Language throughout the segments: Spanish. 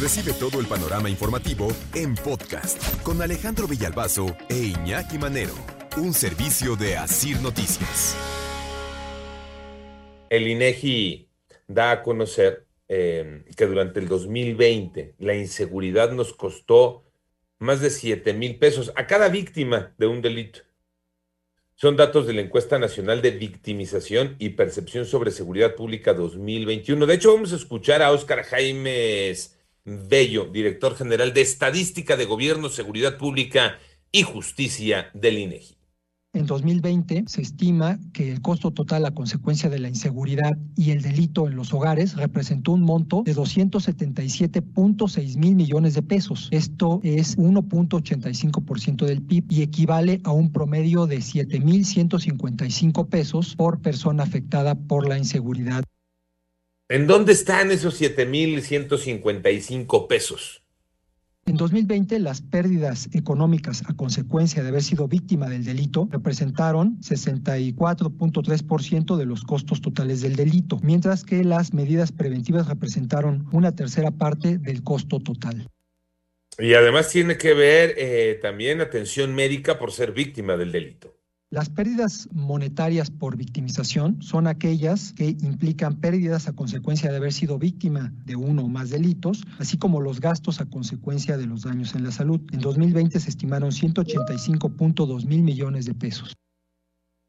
Recibe todo el panorama informativo en podcast con Alejandro Villalbazo e Iñaki Manero, un servicio de Asir Noticias. El INEGI da a conocer eh, que durante el 2020 la inseguridad nos costó más de 7 mil pesos a cada víctima de un delito. Son datos de la encuesta nacional de victimización y percepción sobre seguridad pública 2021. De hecho, vamos a escuchar a Óscar Jaimes Bello, director general de Estadística de Gobierno, Seguridad Pública y Justicia del INEGI. En 2020 se estima que el costo total a consecuencia de la inseguridad y el delito en los hogares representó un monto de 277.6 mil millones de pesos. Esto es 1.85% del PIB y equivale a un promedio de 7.155 pesos por persona afectada por la inseguridad. ¿En dónde están esos 7.155 pesos? En 2020, las pérdidas económicas a consecuencia de haber sido víctima del delito representaron 64.3% de los costos totales del delito, mientras que las medidas preventivas representaron una tercera parte del costo total. Y además tiene que ver eh, también atención médica por ser víctima del delito. Las pérdidas monetarias por victimización son aquellas que implican pérdidas a consecuencia de haber sido víctima de uno o más delitos, así como los gastos a consecuencia de los daños en la salud. En 2020 se estimaron 185.2 mil millones de pesos.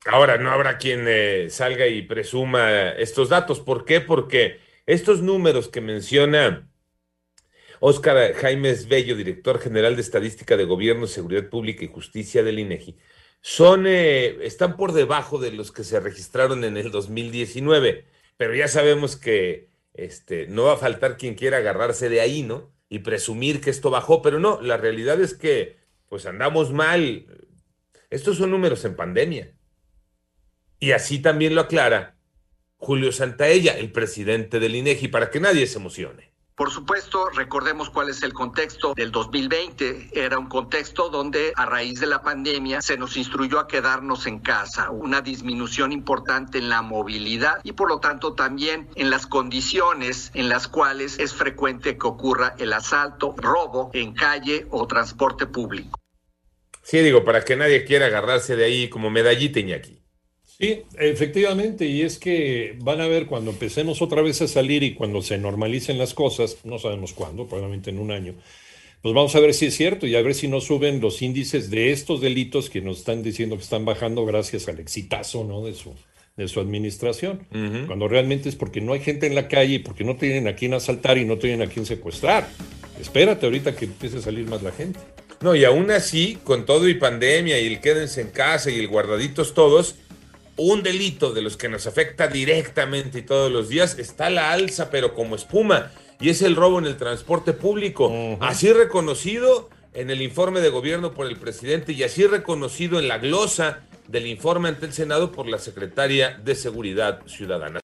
Ahora, no habrá quien eh, salga y presuma estos datos. ¿Por qué? Porque estos números que menciona Óscar Jaimes Bello, director general de Estadística de Gobierno, Seguridad Pública y Justicia del INEGI, son, eh, están por debajo de los que se registraron en el 2019, pero ya sabemos que este, no va a faltar quien quiera agarrarse de ahí, ¿no? Y presumir que esto bajó, pero no, la realidad es que pues andamos mal. Estos son números en pandemia. Y así también lo aclara Julio Santaella, el presidente del INEGI, para que nadie se emocione. Por supuesto, recordemos cuál es el contexto del 2020. Era un contexto donde a raíz de la pandemia se nos instruyó a quedarnos en casa, una disminución importante en la movilidad y por lo tanto también en las condiciones en las cuales es frecuente que ocurra el asalto, robo en calle o transporte público. Sí, digo, para que nadie quiera agarrarse de ahí como medallita, Iñaki. Sí, efectivamente, y es que van a ver cuando empecemos otra vez a salir y cuando se normalicen las cosas, no sabemos cuándo, probablemente en un año, pues vamos a ver si es cierto y a ver si no suben los índices de estos delitos que nos están diciendo que están bajando gracias al exitazo ¿no? de, su, de su administración, cuando realmente es porque no hay gente en la calle y porque no tienen a quién asaltar y no tienen a quién secuestrar. Espérate ahorita que empiece a salir más la gente. No, y aún así, con todo y pandemia y el quédense en casa y el guardaditos todos, un delito de los que nos afecta directamente y todos los días está a la alza, pero como espuma, y es el robo en el transporte público. Así reconocido en el informe de gobierno por el presidente y así reconocido en la glosa del informe ante el Senado por la secretaria de Seguridad Ciudadana.